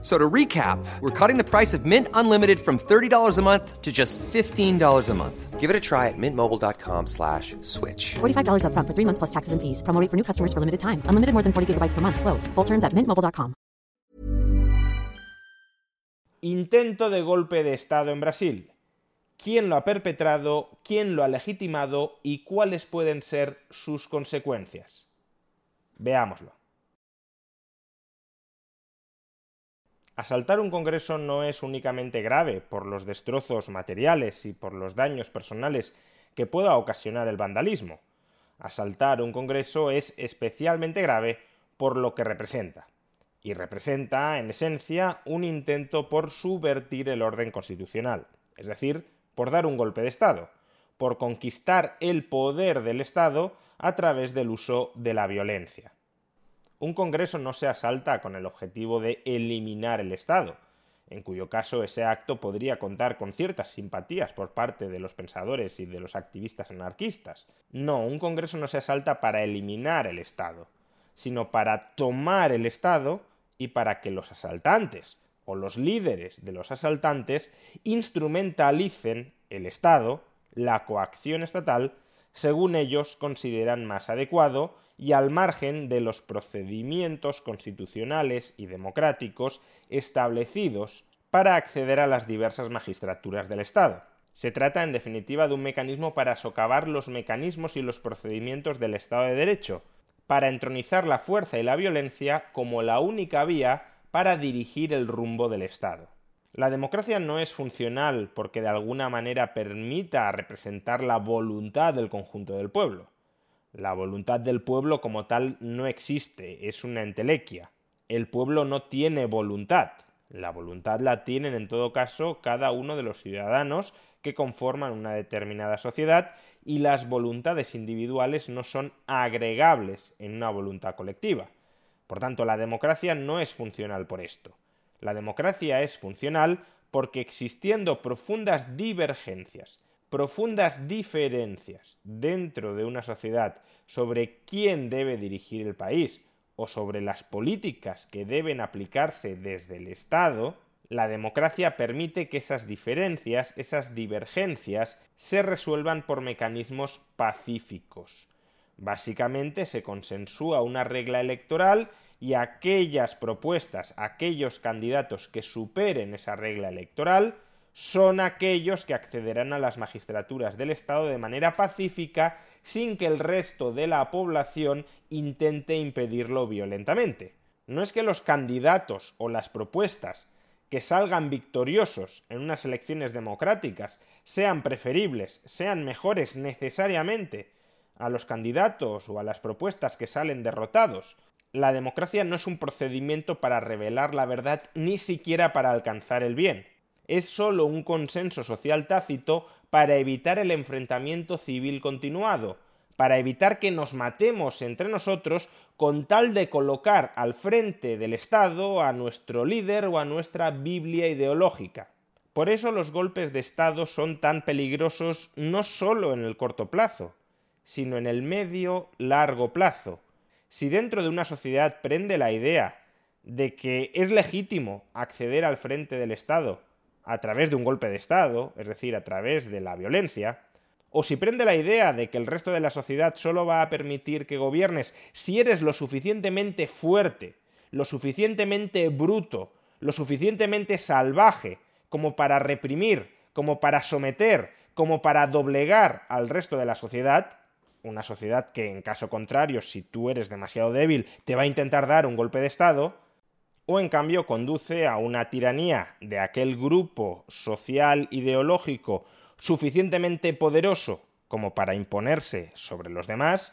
So to recap, we're cutting the price of Mint Unlimited from $30 a month to just $15 a month. Give it a try at mintmobile.com slash switch. $45 upfront for three months plus taxes and fees. Promo rate for new customers for limited time. Unlimited more than 40 gigabytes per month. Slows. Full terms at mintmobile.com. Intento de golpe de Estado en Brasil. ¿Quién lo ha perpetrado? ¿Quién lo ha legitimado? ¿Y cuáles pueden ser sus consecuencias? Veámoslo. Asaltar un Congreso no es únicamente grave por los destrozos materiales y por los daños personales que pueda ocasionar el vandalismo. Asaltar un Congreso es especialmente grave por lo que representa. Y representa, en esencia, un intento por subvertir el orden constitucional, es decir, por dar un golpe de Estado, por conquistar el poder del Estado a través del uso de la violencia. Un Congreso no se asalta con el objetivo de eliminar el Estado, en cuyo caso ese acto podría contar con ciertas simpatías por parte de los pensadores y de los activistas anarquistas. No, un Congreso no se asalta para eliminar el Estado, sino para tomar el Estado y para que los asaltantes o los líderes de los asaltantes instrumentalicen el Estado, la coacción estatal, según ellos consideran más adecuado y al margen de los procedimientos constitucionales y democráticos establecidos para acceder a las diversas magistraturas del Estado. Se trata, en definitiva, de un mecanismo para socavar los mecanismos y los procedimientos del Estado de Derecho, para entronizar la fuerza y la violencia como la única vía para dirigir el rumbo del Estado. La democracia no es funcional porque de alguna manera permita representar la voluntad del conjunto del pueblo. La voluntad del pueblo como tal no existe, es una entelequia. El pueblo no tiene voluntad. La voluntad la tienen en todo caso cada uno de los ciudadanos que conforman una determinada sociedad y las voluntades individuales no son agregables en una voluntad colectiva. Por tanto, la democracia no es funcional por esto. La democracia es funcional porque existiendo profundas divergencias, profundas diferencias dentro de una sociedad sobre quién debe dirigir el país o sobre las políticas que deben aplicarse desde el Estado, la democracia permite que esas diferencias, esas divergencias, se resuelvan por mecanismos pacíficos. Básicamente se consensúa una regla electoral y aquellas propuestas, aquellos candidatos que superen esa regla electoral, son aquellos que accederán a las magistraturas del Estado de manera pacífica sin que el resto de la población intente impedirlo violentamente. No es que los candidatos o las propuestas que salgan victoriosos en unas elecciones democráticas sean preferibles, sean mejores necesariamente a los candidatos o a las propuestas que salen derrotados. La democracia no es un procedimiento para revelar la verdad ni siquiera para alcanzar el bien. Es sólo un consenso social tácito para evitar el enfrentamiento civil continuado, para evitar que nos matemos entre nosotros con tal de colocar al frente del Estado a nuestro líder o a nuestra Biblia ideológica. Por eso los golpes de Estado son tan peligrosos no solo en el corto plazo, sino en el medio largo plazo. Si dentro de una sociedad prende la idea de que es legítimo acceder al frente del Estado a través de un golpe de Estado, es decir, a través de la violencia, o si prende la idea de que el resto de la sociedad solo va a permitir que gobiernes si eres lo suficientemente fuerte, lo suficientemente bruto, lo suficientemente salvaje como para reprimir, como para someter, como para doblegar al resto de la sociedad, una sociedad que en caso contrario, si tú eres demasiado débil, te va a intentar dar un golpe de Estado, o en cambio conduce a una tiranía de aquel grupo social ideológico suficientemente poderoso como para imponerse sobre los demás,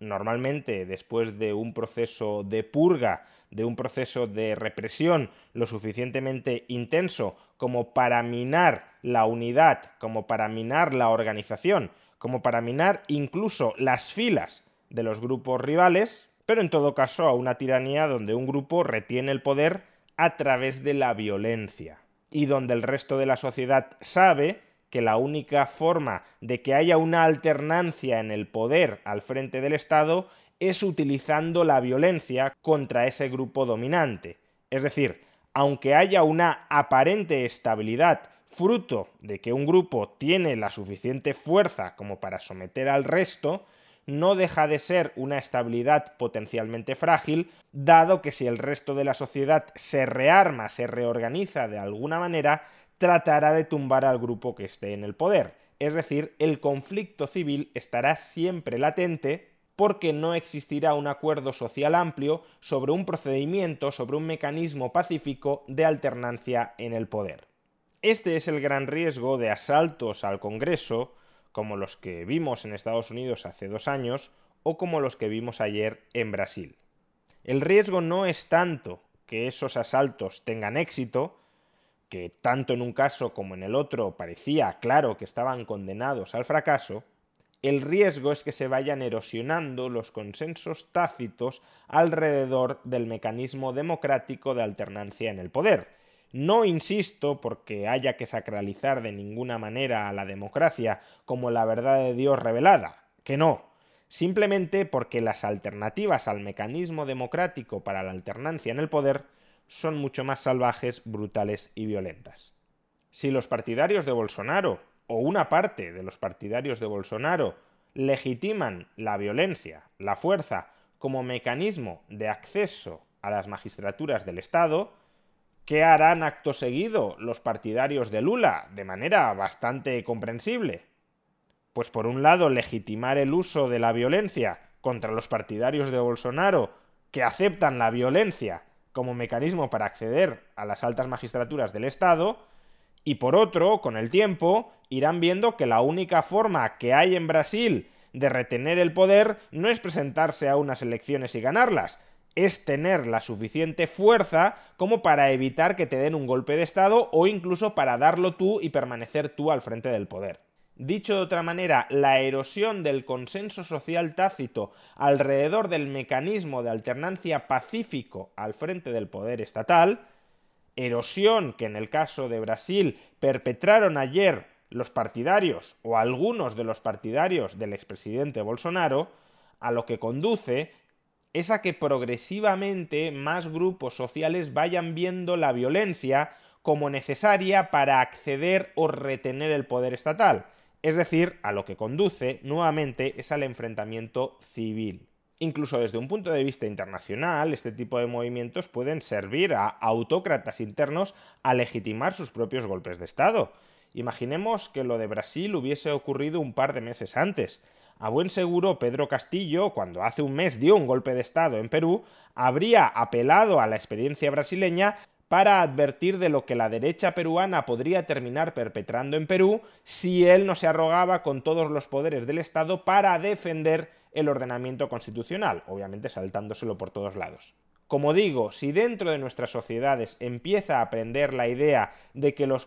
normalmente después de un proceso de purga, de un proceso de represión lo suficientemente intenso como para minar la unidad, como para minar la organización, como para minar incluso las filas de los grupos rivales, pero en todo caso a una tiranía donde un grupo retiene el poder a través de la violencia y donde el resto de la sociedad sabe que la única forma de que haya una alternancia en el poder al frente del Estado es utilizando la violencia contra ese grupo dominante. Es decir, aunque haya una aparente estabilidad fruto de que un grupo tiene la suficiente fuerza como para someter al resto, no deja de ser una estabilidad potencialmente frágil, dado que si el resto de la sociedad se rearma, se reorganiza de alguna manera, tratará de tumbar al grupo que esté en el poder. Es decir, el conflicto civil estará siempre latente porque no existirá un acuerdo social amplio sobre un procedimiento, sobre un mecanismo pacífico de alternancia en el poder. Este es el gran riesgo de asaltos al Congreso, como los que vimos en Estados Unidos hace dos años o como los que vimos ayer en Brasil. El riesgo no es tanto que esos asaltos tengan éxito, que tanto en un caso como en el otro parecía claro que estaban condenados al fracaso, el riesgo es que se vayan erosionando los consensos tácitos alrededor del mecanismo democrático de alternancia en el poder, no insisto porque haya que sacralizar de ninguna manera a la democracia como la verdad de Dios revelada, que no, simplemente porque las alternativas al mecanismo democrático para la alternancia en el poder son mucho más salvajes, brutales y violentas. Si los partidarios de Bolsonaro, o una parte de los partidarios de Bolsonaro, legitiman la violencia, la fuerza, como mecanismo de acceso a las magistraturas del Estado, ¿Qué harán acto seguido los partidarios de Lula? De manera bastante comprensible. Pues por un lado, legitimar el uso de la violencia contra los partidarios de Bolsonaro, que aceptan la violencia como mecanismo para acceder a las altas magistraturas del Estado, y por otro, con el tiempo, irán viendo que la única forma que hay en Brasil de retener el poder no es presentarse a unas elecciones y ganarlas, es tener la suficiente fuerza como para evitar que te den un golpe de Estado o incluso para darlo tú y permanecer tú al frente del poder. Dicho de otra manera, la erosión del consenso social tácito alrededor del mecanismo de alternancia pacífico al frente del poder estatal, erosión que en el caso de Brasil perpetraron ayer los partidarios o algunos de los partidarios del expresidente Bolsonaro, a lo que conduce es a que progresivamente más grupos sociales vayan viendo la violencia como necesaria para acceder o retener el poder estatal. Es decir, a lo que conduce nuevamente es al enfrentamiento civil. Incluso desde un punto de vista internacional, este tipo de movimientos pueden servir a autócratas internos a legitimar sus propios golpes de Estado. Imaginemos que lo de Brasil hubiese ocurrido un par de meses antes. A buen seguro, Pedro Castillo, cuando hace un mes dio un golpe de Estado en Perú, habría apelado a la experiencia brasileña para advertir de lo que la derecha peruana podría terminar perpetrando en Perú si él no se arrogaba con todos los poderes del Estado para defender el ordenamiento constitucional, obviamente saltándoselo por todos lados. Como digo, si dentro de nuestras sociedades empieza a aprender la idea de que los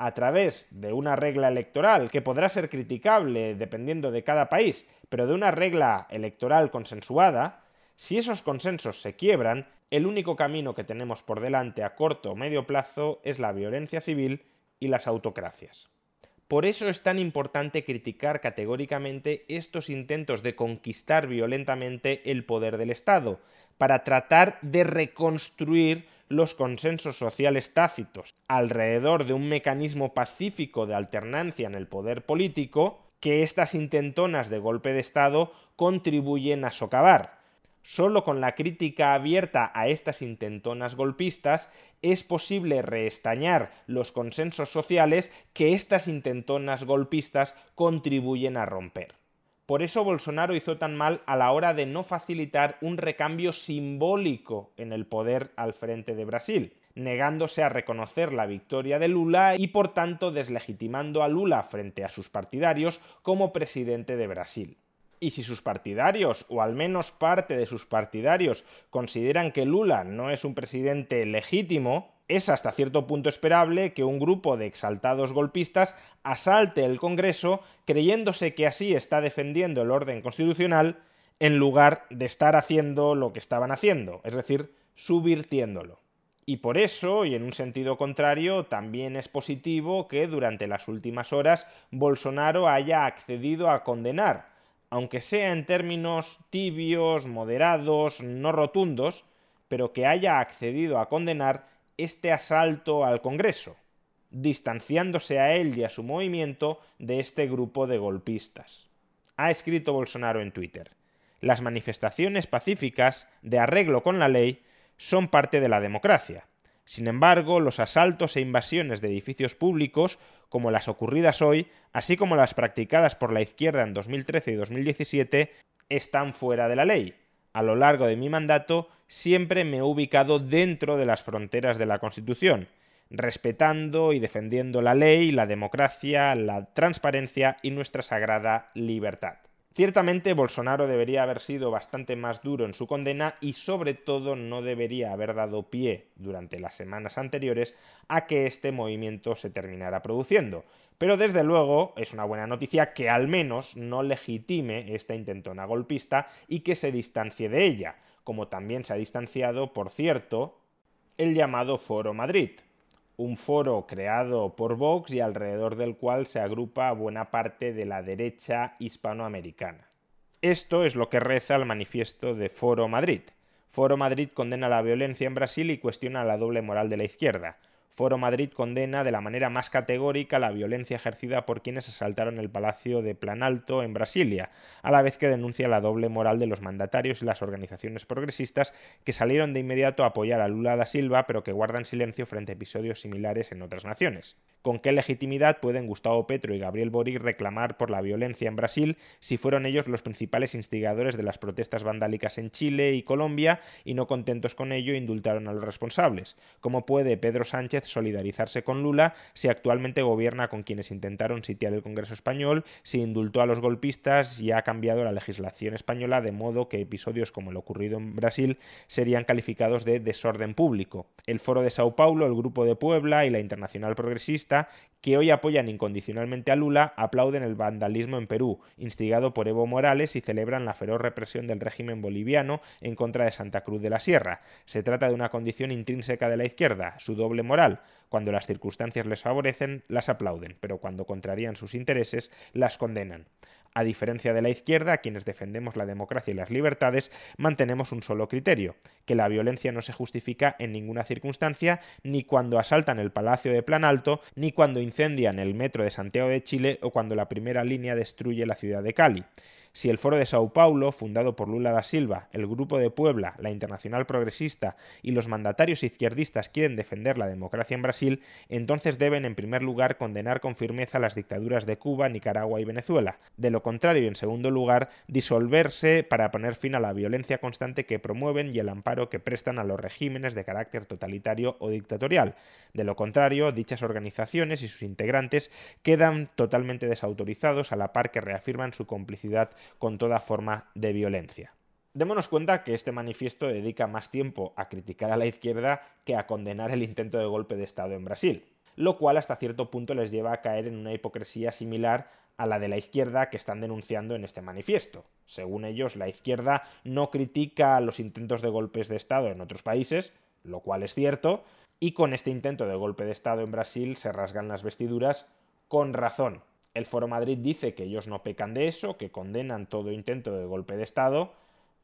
a través de una regla electoral que podrá ser criticable dependiendo de cada país, pero de una regla electoral consensuada, si esos consensos se quiebran, el único camino que tenemos por delante a corto o medio plazo es la violencia civil y las autocracias. Por eso es tan importante criticar categóricamente estos intentos de conquistar violentamente el poder del Estado, para tratar de reconstruir los consensos sociales tácitos alrededor de un mecanismo pacífico de alternancia en el poder político que estas intentonas de golpe de Estado contribuyen a socavar. Solo con la crítica abierta a estas intentonas golpistas es posible reestañar los consensos sociales que estas intentonas golpistas contribuyen a romper. Por eso Bolsonaro hizo tan mal a la hora de no facilitar un recambio simbólico en el poder al frente de Brasil, negándose a reconocer la victoria de Lula y por tanto deslegitimando a Lula frente a sus partidarios como presidente de Brasil. Y si sus partidarios, o al menos parte de sus partidarios, consideran que Lula no es un presidente legítimo, es hasta cierto punto esperable que un grupo de exaltados golpistas asalte el Congreso creyéndose que así está defendiendo el orden constitucional en lugar de estar haciendo lo que estaban haciendo, es decir, subvirtiéndolo. Y por eso, y en un sentido contrario, también es positivo que durante las últimas horas Bolsonaro haya accedido a condenar, aunque sea en términos tibios, moderados, no rotundos, pero que haya accedido a condenar este asalto al Congreso, distanciándose a él y a su movimiento de este grupo de golpistas. Ha escrito Bolsonaro en Twitter, las manifestaciones pacíficas de arreglo con la ley son parte de la democracia. Sin embargo, los asaltos e invasiones de edificios públicos, como las ocurridas hoy, así como las practicadas por la izquierda en 2013 y 2017, están fuera de la ley a lo largo de mi mandato siempre me he ubicado dentro de las fronteras de la Constitución, respetando y defendiendo la ley, la democracia, la transparencia y nuestra sagrada libertad. Ciertamente Bolsonaro debería haber sido bastante más duro en su condena y sobre todo no debería haber dado pie durante las semanas anteriores a que este movimiento se terminara produciendo. Pero desde luego es una buena noticia que al menos no legitime esta intentona golpista y que se distancie de ella, como también se ha distanciado, por cierto, el llamado Foro Madrid, un foro creado por Vox y alrededor del cual se agrupa buena parte de la derecha hispanoamericana. Esto es lo que reza el manifiesto de Foro Madrid. Foro Madrid condena la violencia en Brasil y cuestiona la doble moral de la izquierda. Foro Madrid condena de la manera más categórica la violencia ejercida por quienes asaltaron el Palacio de Planalto en Brasilia, a la vez que denuncia la doble moral de los mandatarios y las organizaciones progresistas que salieron de inmediato a apoyar a Lula da Silva pero que guardan silencio frente a episodios similares en otras naciones. ¿Con qué legitimidad pueden Gustavo Petro y Gabriel Boric reclamar por la violencia en Brasil si fueron ellos los principales instigadores de las protestas vandálicas en Chile y Colombia y no contentos con ello indultaron a los responsables? ¿Cómo puede Pedro Sánchez solidarizarse con Lula si actualmente gobierna con quienes intentaron sitiar el Congreso español, si indultó a los golpistas y ha cambiado la legislación española de modo que episodios como el ocurrido en Brasil serían calificados de desorden público. El Foro de Sao Paulo, el Grupo de Puebla y la Internacional Progresista que hoy apoyan incondicionalmente a Lula, aplauden el vandalismo en Perú, instigado por Evo Morales, y celebran la feroz represión del régimen boliviano en contra de Santa Cruz de la Sierra. Se trata de una condición intrínseca de la izquierda, su doble moral. Cuando las circunstancias les favorecen, las aplauden, pero cuando contrarían sus intereses, las condenan. A diferencia de la izquierda, quienes defendemos la democracia y las libertades, mantenemos un solo criterio, que la violencia no se justifica en ninguna circunstancia, ni cuando asaltan el Palacio de Plan Alto, ni cuando incendian el metro de Santiago de Chile o cuando la primera línea destruye la ciudad de Cali. Si el Foro de Sao Paulo, fundado por Lula da Silva, el Grupo de Puebla, la Internacional Progresista y los mandatarios izquierdistas quieren defender la democracia en Brasil, entonces deben en primer lugar condenar con firmeza las dictaduras de Cuba, Nicaragua y Venezuela. De lo contrario, en segundo lugar, disolverse para poner fin a la violencia constante que promueven y el amparo que prestan a los regímenes de carácter totalitario o dictatorial. De lo contrario, dichas organizaciones y sus integrantes quedan totalmente desautorizados a la par que reafirman su complicidad con toda forma de violencia. Démonos cuenta que este manifiesto dedica más tiempo a criticar a la izquierda que a condenar el intento de golpe de Estado en Brasil, lo cual hasta cierto punto les lleva a caer en una hipocresía similar a la de la izquierda que están denunciando en este manifiesto. Según ellos, la izquierda no critica los intentos de golpes de Estado en otros países, lo cual es cierto, y con este intento de golpe de Estado en Brasil se rasgan las vestiduras con razón. El Foro Madrid dice que ellos no pecan de eso, que condenan todo intento de golpe de Estado,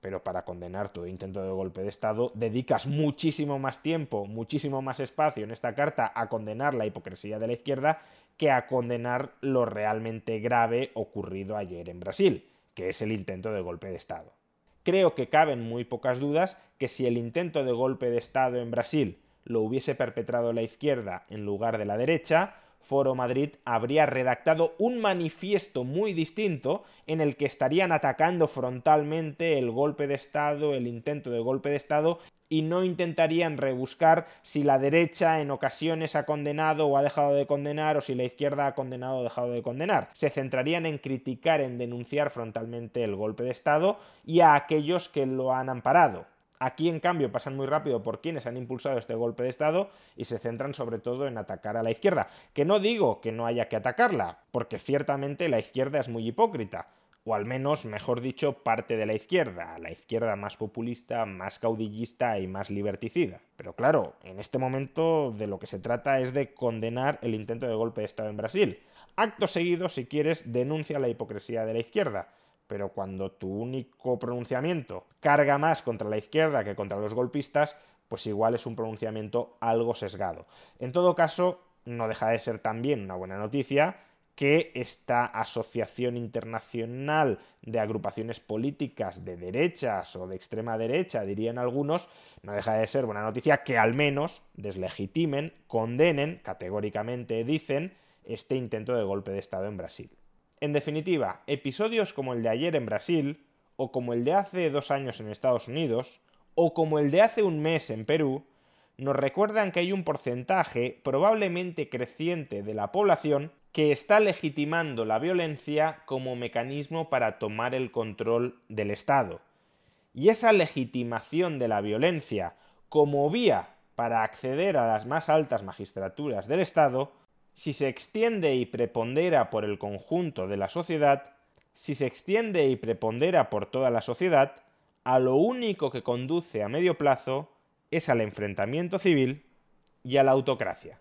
pero para condenar todo intento de golpe de Estado dedicas muchísimo más tiempo, muchísimo más espacio en esta carta a condenar la hipocresía de la izquierda que a condenar lo realmente grave ocurrido ayer en Brasil, que es el intento de golpe de Estado. Creo que caben muy pocas dudas que si el intento de golpe de Estado en Brasil lo hubiese perpetrado la izquierda en lugar de la derecha, Foro Madrid habría redactado un manifiesto muy distinto en el que estarían atacando frontalmente el golpe de Estado, el intento de golpe de Estado, y no intentarían rebuscar si la derecha en ocasiones ha condenado o ha dejado de condenar o si la izquierda ha condenado o dejado de condenar. Se centrarían en criticar, en denunciar frontalmente el golpe de Estado y a aquellos que lo han amparado. Aquí, en cambio, pasan muy rápido por quienes han impulsado este golpe de Estado y se centran sobre todo en atacar a la izquierda. Que no digo que no haya que atacarla, porque ciertamente la izquierda es muy hipócrita, o al menos, mejor dicho, parte de la izquierda, la izquierda más populista, más caudillista y más liberticida. Pero claro, en este momento de lo que se trata es de condenar el intento de golpe de Estado en Brasil. Acto seguido, si quieres, denuncia la hipocresía de la izquierda pero cuando tu único pronunciamiento carga más contra la izquierda que contra los golpistas, pues igual es un pronunciamiento algo sesgado. En todo caso, no deja de ser también una buena noticia que esta asociación internacional de agrupaciones políticas de derechas o de extrema derecha, dirían algunos, no deja de ser buena noticia que al menos deslegitimen, condenen, categóricamente dicen, este intento de golpe de Estado en Brasil. En definitiva, episodios como el de ayer en Brasil, o como el de hace dos años en Estados Unidos, o como el de hace un mes en Perú, nos recuerdan que hay un porcentaje probablemente creciente de la población que está legitimando la violencia como mecanismo para tomar el control del Estado. Y esa legitimación de la violencia como vía para acceder a las más altas magistraturas del Estado si se extiende y prepondera por el conjunto de la sociedad, si se extiende y prepondera por toda la sociedad, a lo único que conduce a medio plazo es al enfrentamiento civil y a la autocracia.